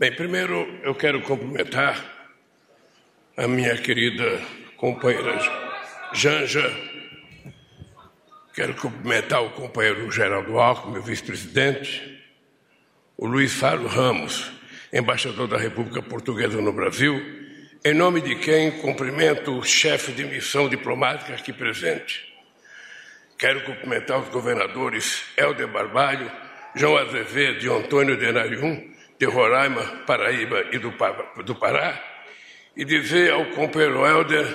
Bem, primeiro eu quero cumprimentar a minha querida companheira Janja. Quero cumprimentar o companheiro Geraldo Alckmin, meu vice-presidente, o Luiz Fábio Ramos, embaixador da República Portuguesa no Brasil, em nome de quem cumprimento o chefe de missão diplomática aqui presente. Quero cumprimentar os governadores Helder Barbalho, João Azevedo e Antônio Denarium, de Roraima, Paraíba e do, do Pará, e dizer ao companheiro Helder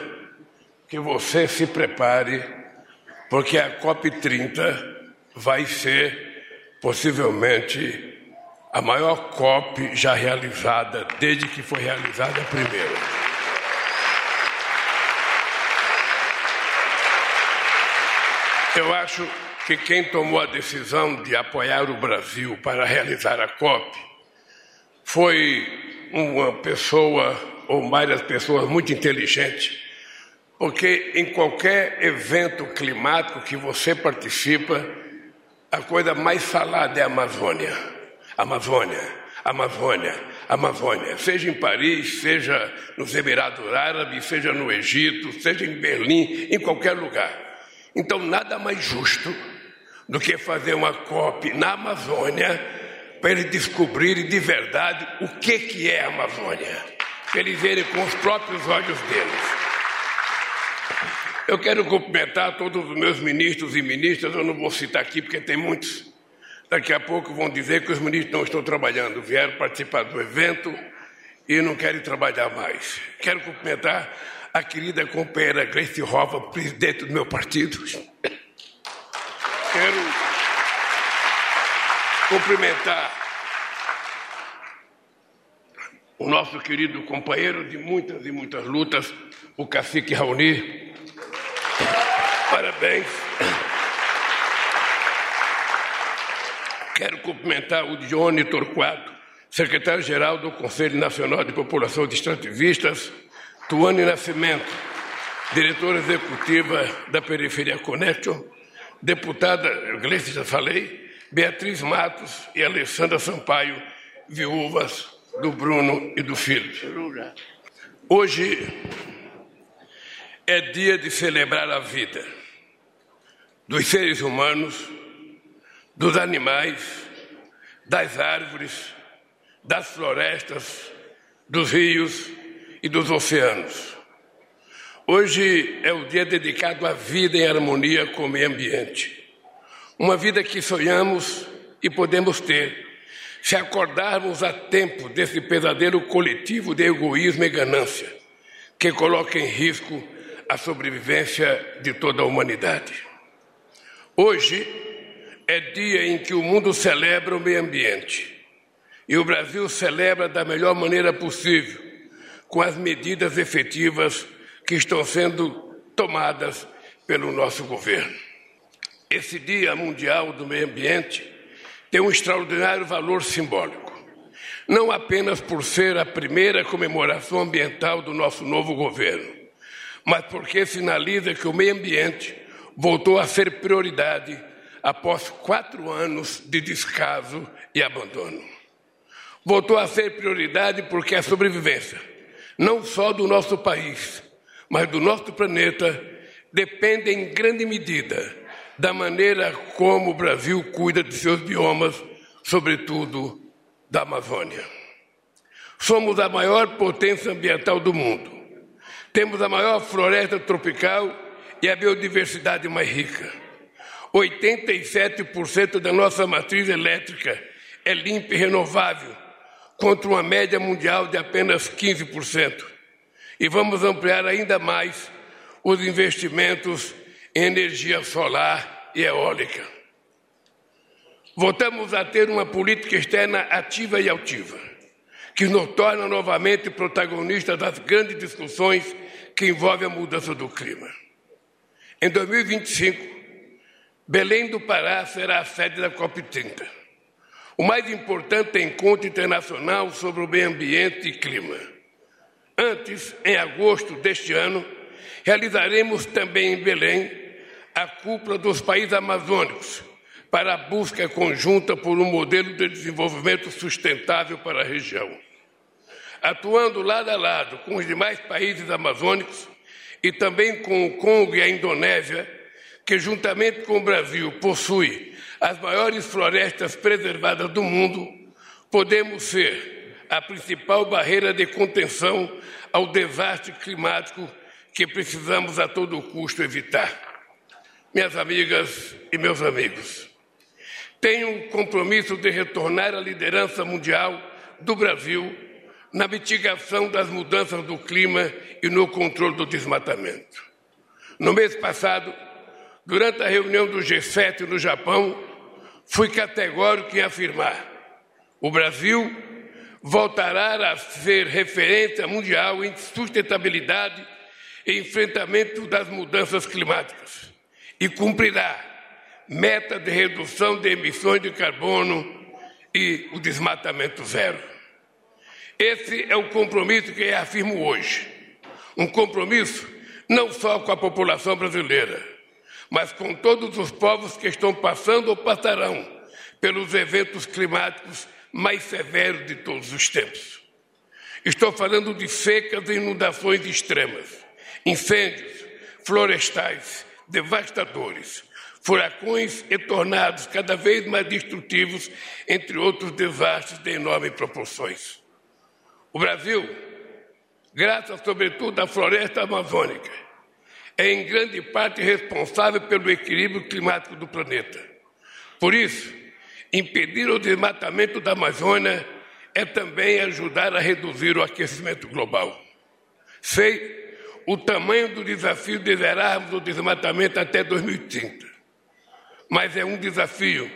que você se prepare, porque a COP30 vai ser possivelmente a maior COP já realizada desde que foi realizada a primeira. Eu acho que quem tomou a decisão de apoiar o Brasil para realizar a COP foi uma pessoa ou várias pessoas muito inteligentes, porque em qualquer evento climático que você participa, a coisa mais falada é a Amazônia. Amazônia, Amazônia, Amazônia. Seja em Paris, seja nos Emirados Árabes, seja no Egito, seja em Berlim, em qualquer lugar. Então, nada mais justo do que fazer uma COP na Amazônia para eles descobrirem de verdade o que, que é a Amazônia, para eles verem com os próprios olhos deles. Eu quero cumprimentar todos os meus ministros e ministras, eu não vou citar aqui porque tem muitos. Daqui a pouco vão dizer que os ministros não estão trabalhando, vieram participar do evento e não querem trabalhar mais. Quero cumprimentar a querida companheira Grace Hova, presidente do meu partido. Quero cumprimentar o nosso querido companheiro de muitas e muitas lutas, o cacique Raoni. Parabéns. Quero cumprimentar o Dione Torquato, secretário-geral do Conselho Nacional de População de Extrativistas, Tuane Nascimento, diretora executiva da Periferia Connection, deputada, Gleice já falei, Beatriz Matos e Alessandra Sampaio, viúvas do Bruno e do filho. Hoje é dia de celebrar a vida dos seres humanos, dos animais, das árvores, das florestas, dos rios e dos oceanos. Hoje é o dia dedicado à vida em harmonia com o meio ambiente. Uma vida que sonhamos e podemos ter, se acordarmos a tempo desse pesadelo coletivo de egoísmo e ganância, que coloca em risco a sobrevivência de toda a humanidade. Hoje é dia em que o mundo celebra o meio ambiente e o Brasil celebra da melhor maneira possível com as medidas efetivas que estão sendo tomadas pelo nosso governo. Esse Dia Mundial do Meio Ambiente tem um extraordinário valor simbólico, não apenas por ser a primeira comemoração ambiental do nosso novo governo, mas porque sinaliza que o meio ambiente voltou a ser prioridade após quatro anos de descaso e abandono. Voltou a ser prioridade porque a sobrevivência não só do nosso país, mas do nosso planeta, depende em grande medida da maneira como o Brasil cuida de seus biomas, sobretudo da Amazônia. Somos a maior potência ambiental do mundo. Temos a maior floresta tropical e a biodiversidade mais rica. 87% da nossa matriz elétrica é limpa e renovável contra uma média mundial de apenas 15%. E vamos ampliar ainda mais os investimentos energia solar e eólica. Voltamos a ter uma política externa ativa e altiva, que nos torna novamente protagonistas das grandes discussões que envolvem a mudança do clima. Em 2025, Belém do Pará será a sede da COP30 o mais importante encontro internacional sobre o meio ambiente e clima. Antes, em agosto deste ano, realizaremos também em Belém a cúpula dos países amazônicos para a busca conjunta por um modelo de desenvolvimento sustentável para a região. atuando lado a lado com os demais países amazônicos e também com o Congo e a Indonésia, que juntamente com o Brasil possui as maiores florestas preservadas do mundo, podemos ser a principal barreira de contenção ao desastre climático que precisamos a todo custo evitar. Minhas amigas e meus amigos, tenho um compromisso de retornar à liderança mundial do Brasil na mitigação das mudanças do clima e no controle do desmatamento. No mês passado, durante a reunião do G7 no Japão, fui categórico em afirmar: o Brasil voltará a ser referência mundial em sustentabilidade e enfrentamento das mudanças climáticas e cumprirá meta de redução de emissões de carbono e o desmatamento zero. Esse é o compromisso que eu afirmo hoje. Um compromisso não só com a população brasileira, mas com todos os povos que estão passando ou passarão pelos eventos climáticos mais severos de todos os tempos. Estou falando de secas e inundações extremas, incêndios florestais devastadores, furacões e tornados cada vez mais destrutivos, entre outros desastres de enormes proporções. O Brasil, graças sobretudo à floresta amazônica, é em grande parte responsável pelo equilíbrio climático do planeta. Por isso, impedir o desmatamento da Amazônia é também ajudar a reduzir o aquecimento global. Sei o tamanho do desafio de zerarmos o desmatamento até 2030, mas é um desafio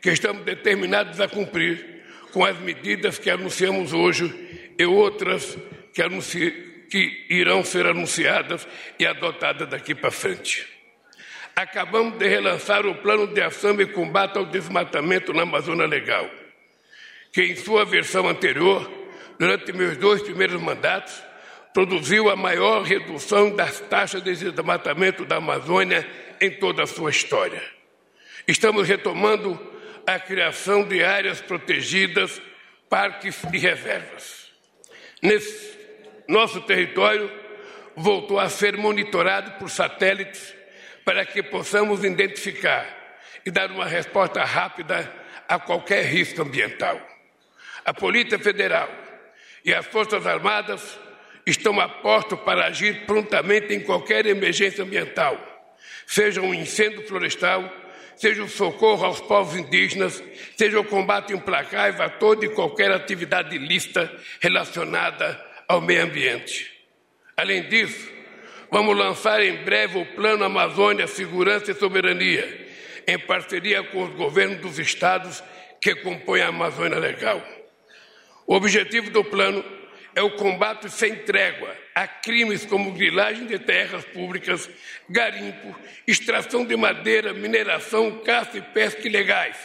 que estamos determinados a cumprir com as medidas que anunciamos hoje e outras que, anunci... que irão ser anunciadas e adotadas daqui para frente. Acabamos de relançar o Plano de Ação e Combate ao Desmatamento na Amazônia Legal, que, em sua versão anterior, durante meus dois primeiros mandatos, produziu a maior redução das taxas de desmatamento da Amazônia em toda a sua história. Estamos retomando a criação de áreas protegidas, parques e reservas nesse nosso território voltou a ser monitorado por satélites para que possamos identificar e dar uma resposta rápida a qualquer risco ambiental. A Polícia Federal e as Forças Armadas estão a posto para agir prontamente em qualquer emergência ambiental, seja um incêndio florestal, seja o socorro aos povos indígenas, seja o combate implacável a toda e qualquer atividade ilícita relacionada ao meio ambiente. Além disso, vamos lançar em breve o Plano Amazônia Segurança e Soberania, em parceria com os governos dos estados que compõem a Amazônia Legal. O objetivo do plano é o combate sem trégua a crimes como grilagem de terras públicas, garimpo, extração de madeira, mineração, caça e pesca ilegais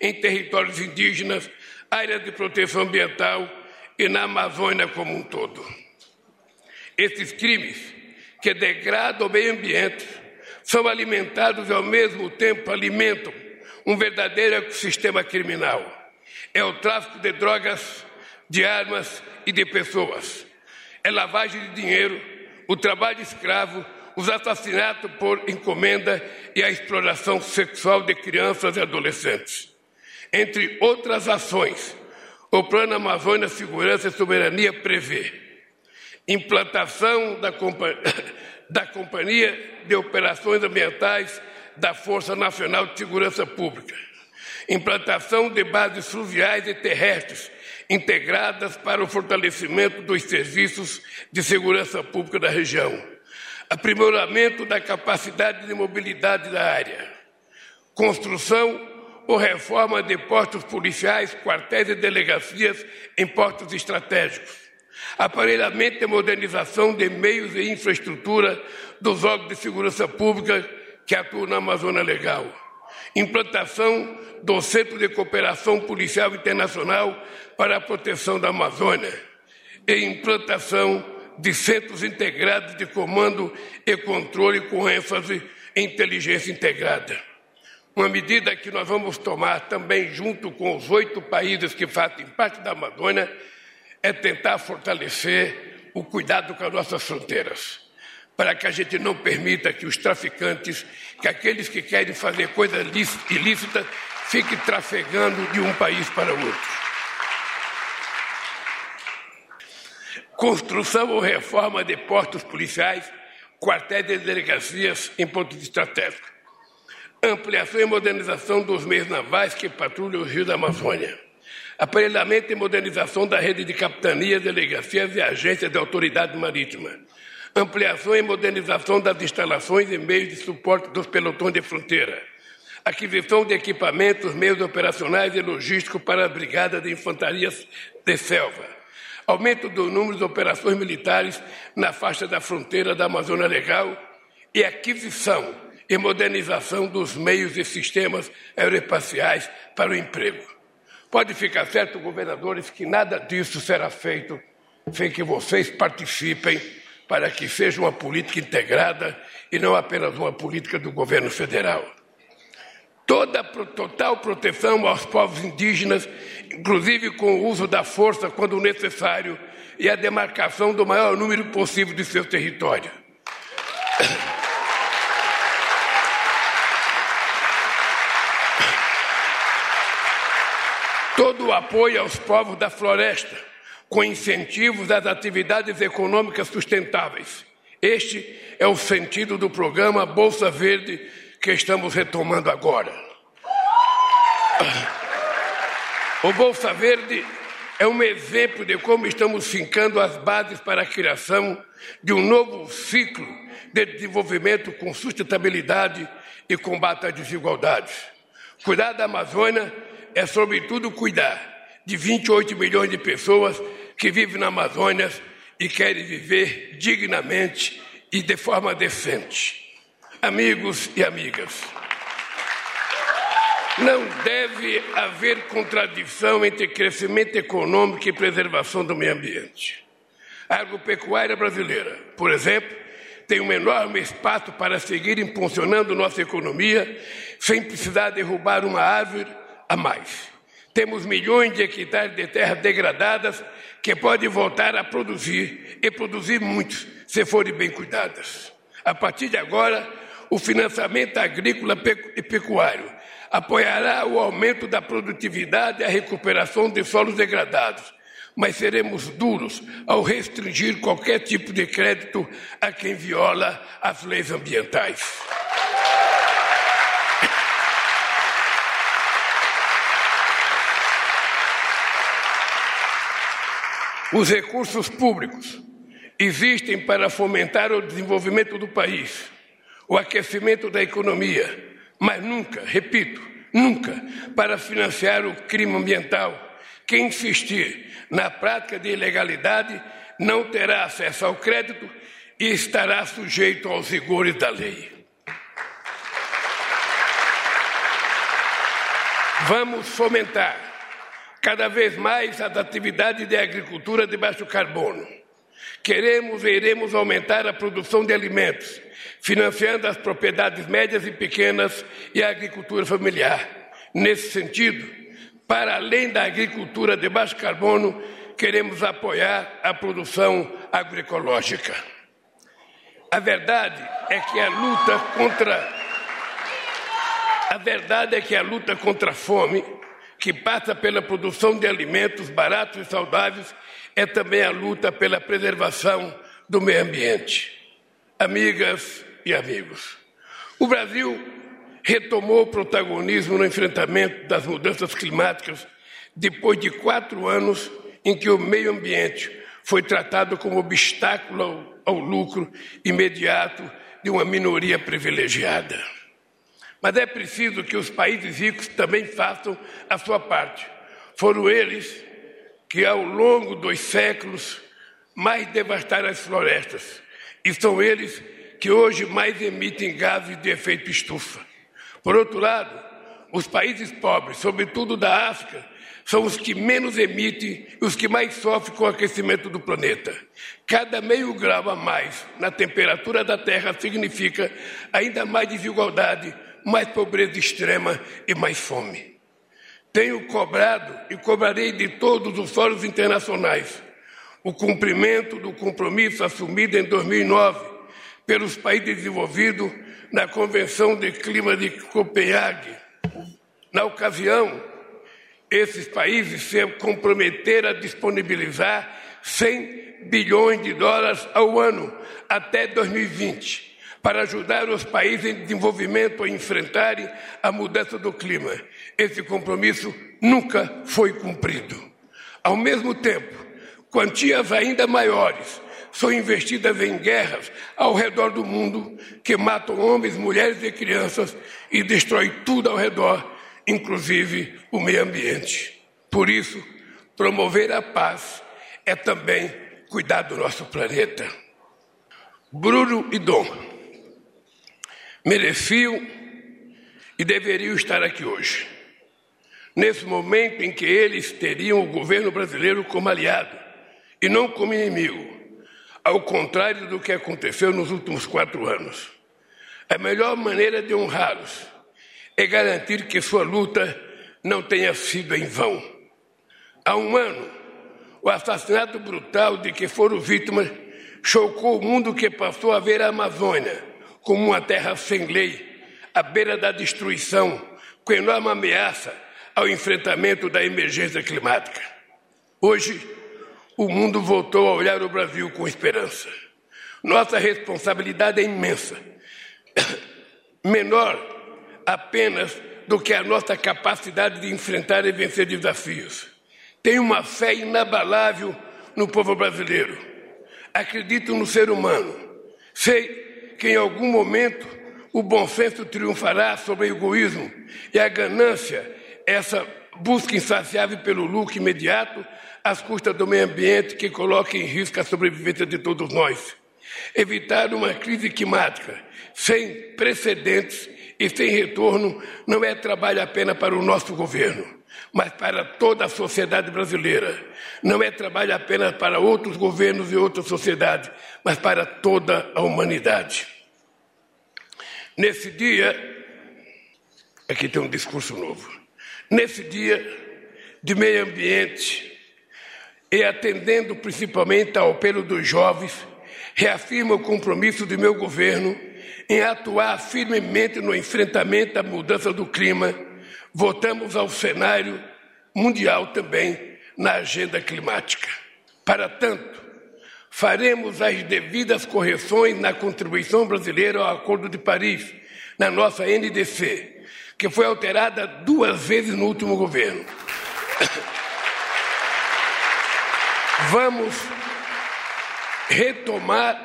em territórios indígenas, áreas de proteção ambiental e na Amazônia como um todo. Esses crimes que degradam o meio ambiente são alimentados e ao mesmo tempo alimentam um verdadeiro ecossistema criminal. É o tráfico de drogas, de armas e de pessoas. É lavagem de dinheiro, o trabalho escravo, os assassinatos por encomenda e a exploração sexual de crianças e adolescentes. Entre outras ações, o Plano Amazônia Segurança e Soberania prevê implantação da, da Companhia de Operações Ambientais da Força Nacional de Segurança Pública, implantação de bases fluviais e terrestres integradas para o fortalecimento dos serviços de segurança pública da região, aprimoramento da capacidade de mobilidade da área, construção ou reforma de postos policiais, quartéis e delegacias em postos estratégicos, aparelhamento e modernização de meios e infraestrutura dos órgãos de segurança pública que atuam na Amazônia Legal implantação do Centro de Cooperação Policial Internacional para a Proteção da Amazônia e implantação de centros integrados de comando e controle com ênfase em inteligência integrada. Uma medida que nós vamos tomar também junto com os oito países que fazem parte da Amazônia é tentar fortalecer o cuidado com as nossas fronteiras, para que a gente não permita que os traficantes, que aqueles que querem fazer coisa ilícita, fiquem trafegando de um país para outro. Construção ou reforma de postos policiais, quartéis e delegacias em pontos estratégicos. Ampliação e modernização dos meios navais que patrulham os rios da Amazônia aparelhamento e modernização da rede de capitanias, delegacias e agências de autoridade marítima, ampliação e modernização das instalações e meios de suporte dos pelotões de fronteira, aquisição de equipamentos, meios operacionais e logísticos para a Brigada de Infantaria de Selva, aumento do número de operações militares na faixa da fronteira da Amazônia Legal e aquisição e modernização dos meios e sistemas aeroespaciais para o emprego. Pode ficar certo, governadores, que nada disso será feito sem que vocês participem para que seja uma política integrada e não apenas uma política do governo federal. Toda total proteção aos povos indígenas, inclusive com o uso da força quando necessário e a demarcação do maior número possível de seu território. todo o apoio aos povos da floresta, com incentivos às atividades econômicas sustentáveis. Este é o sentido do programa Bolsa Verde que estamos retomando agora. O Bolsa Verde é um exemplo de como estamos fincando as bases para a criação de um novo ciclo de desenvolvimento com sustentabilidade e combate às desigualdades. Cuidar da Amazônia é, sobretudo, cuidar de 28 milhões de pessoas que vivem na Amazônia e querem viver dignamente e de forma decente. Amigos e amigas, não deve haver contradição entre crescimento econômico e preservação do meio ambiente. A agropecuária brasileira, por exemplo, tem um enorme espaço para seguir impulsionando nossa economia sem precisar derrubar uma árvore a mais. Temos milhões de hectares de terras degradadas que podem voltar a produzir e produzir muitos, se forem bem cuidadas. A partir de agora, o financiamento agrícola e pecuário apoiará o aumento da produtividade e a recuperação de solos degradados, mas seremos duros ao restringir qualquer tipo de crédito a quem viola as leis ambientais. Os recursos públicos existem para fomentar o desenvolvimento do país, o aquecimento da economia, mas nunca, repito, nunca para financiar o crime ambiental. Quem insistir na prática de ilegalidade não terá acesso ao crédito e estará sujeito aos rigores da lei. Vamos fomentar cada vez mais as atividades de agricultura de baixo carbono. Queremos e iremos aumentar a produção de alimentos, financiando as propriedades médias e pequenas e a agricultura familiar. Nesse sentido, para além da agricultura de baixo carbono, queremos apoiar a produção agroecológica. A verdade é que a luta contra a verdade é que a luta contra a fome que passa pela produção de alimentos baratos e saudáveis, é também a luta pela preservação do meio ambiente. Amigas e amigos, o Brasil retomou o protagonismo no enfrentamento das mudanças climáticas depois de quatro anos em que o meio ambiente foi tratado como obstáculo ao, ao lucro imediato de uma minoria privilegiada. Mas é preciso que os países ricos também façam a sua parte. Foram eles que, ao longo dos séculos, mais devastaram as florestas. E são eles que hoje mais emitem gases de efeito estufa. Por outro lado, os países pobres, sobretudo da África, são os que menos emitem e os que mais sofrem com o aquecimento do planeta. Cada meio grau a mais na temperatura da Terra significa ainda mais desigualdade, mais pobreza extrema e mais fome. Tenho cobrado e cobrarei de todos os fóruns internacionais o cumprimento do compromisso assumido em 2009 pelos países desenvolvidos na Convenção de Clima de Copenhague. Na ocasião, esses países se comprometeram a disponibilizar 100 bilhões de dólares ao ano até 2020 para ajudar os países em desenvolvimento a enfrentarem a mudança do clima. Esse compromisso nunca foi cumprido. Ao mesmo tempo, quantias ainda maiores são investidas em guerras ao redor do mundo que matam homens, mulheres e crianças e destrói tudo ao redor, inclusive o meio ambiente. Por isso, promover a paz é também cuidar do nosso planeta. Bruno e Dom mereciam e deveriam estar aqui hoje, nesse momento em que eles teriam o governo brasileiro como aliado e não como inimigo, ao contrário do que aconteceu nos últimos quatro anos. A melhor maneira de honrá-los é garantir que sua luta não tenha sido em vão. Há um ano, o assassinato brutal de que foram vítimas chocou o mundo que passou a ver a Amazônia como uma terra sem lei, à beira da destruição, com enorme ameaça ao enfrentamento da emergência climática. Hoje, o mundo voltou a olhar o Brasil com esperança. Nossa responsabilidade é imensa, menor apenas do que a nossa capacidade de enfrentar e vencer desafios. Tenho uma fé inabalável no povo brasileiro. Acredito no ser humano. Sei que em algum momento o bom senso triunfará sobre o egoísmo e a ganância, essa busca insaciável pelo lucro imediato às custas do meio ambiente que coloca em risco a sobrevivência de todos nós. Evitar uma crise climática sem precedentes e sem retorno não é trabalho apenas para o nosso governo mas para toda a sociedade brasileira. Não é trabalho apenas para outros governos e outras sociedades, mas para toda a humanidade. Nesse dia, aqui tem um discurso novo. Nesse dia de meio ambiente, e atendendo principalmente ao apelo dos jovens, reafirmo o compromisso do meu governo em atuar firmemente no enfrentamento à mudança do clima Voltamos ao cenário mundial também na agenda climática. Para tanto, faremos as devidas correções na contribuição brasileira ao Acordo de Paris, na nossa NDC, que foi alterada duas vezes no último governo. Vamos retomar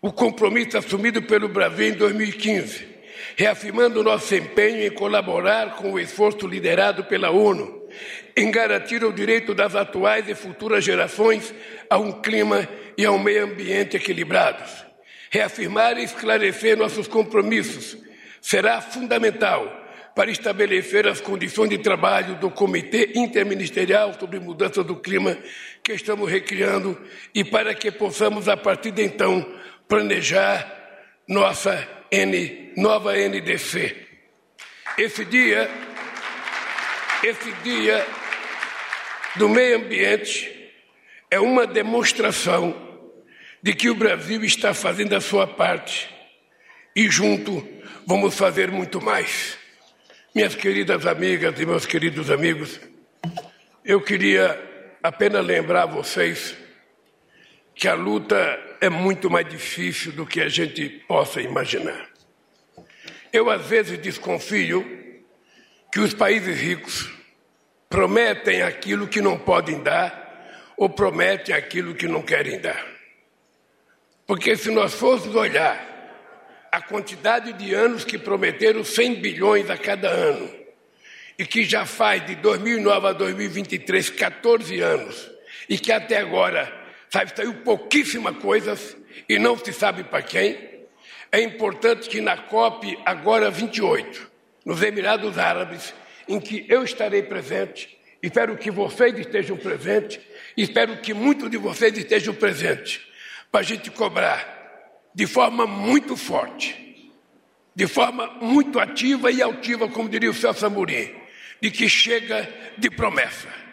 o compromisso assumido pelo Brasil em 2015 reafirmando nosso empenho em colaborar com o esforço liderado pela ONU em garantir o direito das atuais e futuras gerações a um clima e a um meio ambiente equilibrados. Reafirmar e esclarecer nossos compromissos será fundamental para estabelecer as condições de trabalho do Comitê Interministerial sobre Mudança do Clima que estamos recriando e para que possamos, a partir de então, planejar nossa N, nova NDC. Esse dia, esse dia do meio ambiente é uma demonstração de que o Brasil está fazendo a sua parte e junto vamos fazer muito mais. Minhas queridas amigas e meus queridos amigos, eu queria apenas lembrar vocês que a luta é muito mais difícil do que a gente possa imaginar. Eu, às vezes, desconfio que os países ricos prometem aquilo que não podem dar ou prometem aquilo que não querem dar. Porque se nós fôssemos olhar a quantidade de anos que prometeram 100 bilhões a cada ano, e que já faz de 2009 a 2023 14 anos, e que até agora sabe, saiu pouquíssima coisas e não se sabe para quem. É importante que na COP, agora 28, nos Emirados Árabes, em que eu estarei presente, espero que vocês estejam presentes, espero que muitos de vocês estejam presentes, para a gente cobrar de forma muito forte, de forma muito ativa e altiva, como diria o Celso Amorim, de que chega de promessa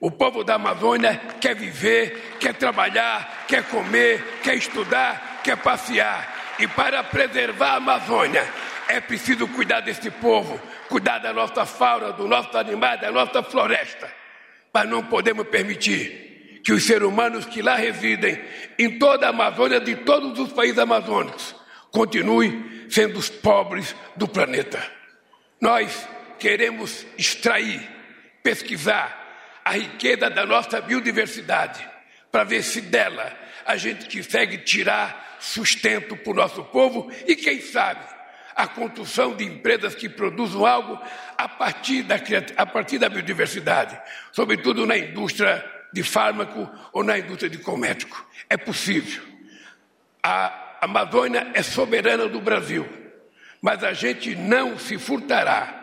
O povo da Amazônia quer viver, quer trabalhar, quer comer, quer estudar, quer passear. E para preservar a Amazônia, é preciso cuidar desse povo, cuidar da nossa fauna, do nosso animal, da nossa floresta. Mas não podemos permitir que os seres humanos que lá residem, em toda a Amazônia, de todos os países amazônicos, continuem sendo os pobres do planeta. Nós queremos extrair, pesquisar a riqueza da nossa biodiversidade, para ver se dela a gente consegue tirar sustento para o nosso povo e, quem sabe, a construção de empresas que produzam algo a partir da, a partir da biodiversidade, sobretudo na indústria de fármaco ou na indústria de cosmético. É possível. A Amazônia é soberana do Brasil, mas a gente não se furtará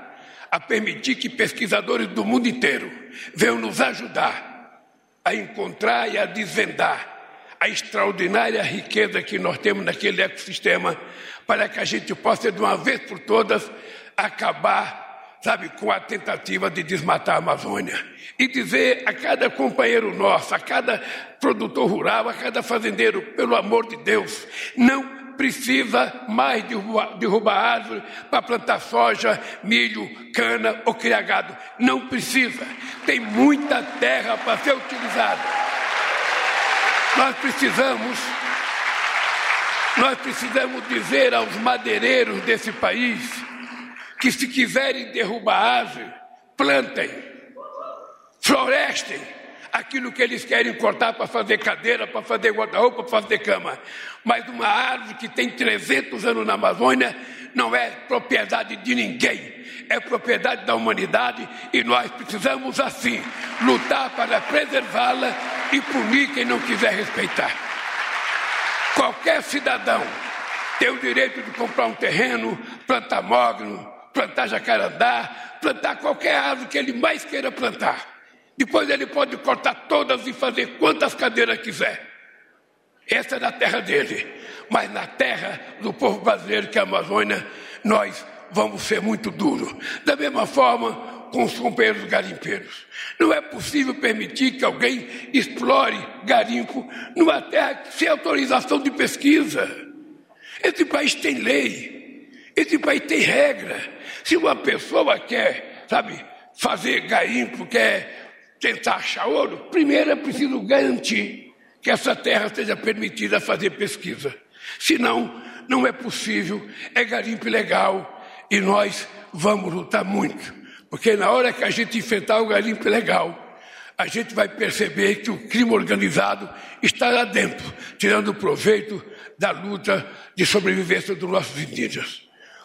a permitir que pesquisadores do mundo inteiro venham nos ajudar a encontrar e a desvendar a extraordinária riqueza que nós temos naquele ecossistema, para que a gente possa, de uma vez por todas, acabar, sabe, com a tentativa de desmatar a Amazônia. E dizer a cada companheiro nosso, a cada produtor rural, a cada fazendeiro, pelo amor de Deus, não precisa mais derrubar, derrubar árvore para plantar soja, milho, cana ou criar gado. Não precisa. Tem muita terra para ser utilizada. Nós precisamos, nós precisamos dizer aos madeireiros desse país que se quiserem derrubar árvore, plantem, florestem aquilo que eles querem cortar para fazer cadeira, para fazer guarda-roupa, para fazer cama. Mas uma árvore que tem 300 anos na Amazônia não é propriedade de ninguém, é propriedade da humanidade e nós precisamos, assim, lutar para preservá-la e punir quem não quiser respeitar. Qualquer cidadão tem o direito de comprar um terreno, plantar mogno, plantar jacarandá, plantar qualquer árvore que ele mais queira plantar. Depois ele pode cortar todas e fazer quantas cadeiras quiser. Essa é da terra dele. Mas na terra do povo brasileiro, que é a Amazônia, nós vamos ser muito duros. Da mesma forma, com os companheiros garimpeiros. Não é possível permitir que alguém explore garimpo numa terra sem autorização de pesquisa. Esse país tem lei, esse país tem regra. Se uma pessoa quer, sabe, fazer garimpo, quer tentar achar ouro, primeiro é preciso garantir que essa terra seja permitida fazer pesquisa. Senão, não é possível, é garimpo ilegal e nós vamos lutar muito porque na hora que a gente enfrentar o garimpo legal, a gente vai perceber que o crime organizado está lá dentro, tirando proveito da luta de sobrevivência dos nossos indígenas.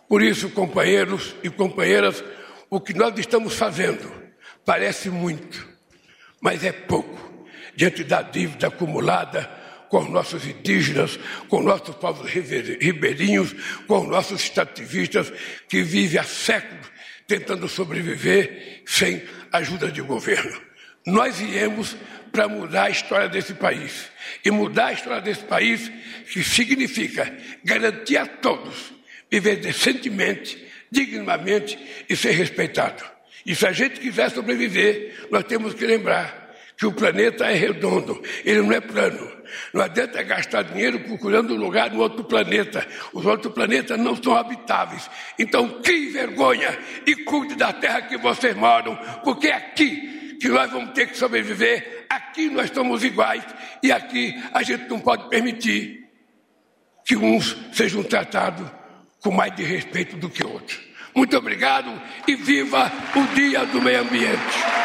Por isso, companheiros e companheiras, o que nós estamos fazendo parece muito, mas é pouco diante da dívida acumulada com os nossos indígenas, com nossos povos ribeirinhos, com os nossos extrativistas que vivem há séculos tentando sobreviver sem ajuda de governo. Nós viemos para mudar a história desse país. E mudar a história desse país, que significa garantir a todos viver decentemente, dignamente e ser respeitado. E se a gente quiser sobreviver, nós temos que lembrar que o planeta é redondo, ele não é plano. Não adianta gastar dinheiro procurando um lugar no outro planeta. Os outros planetas não são habitáveis. Então, crie vergonha e cuide da terra que vocês moram, porque é aqui que nós vamos ter que sobreviver. Aqui nós somos iguais e aqui a gente não pode permitir que uns sejam tratados com mais de respeito do que outros. Muito obrigado e viva o Dia do Meio Ambiente.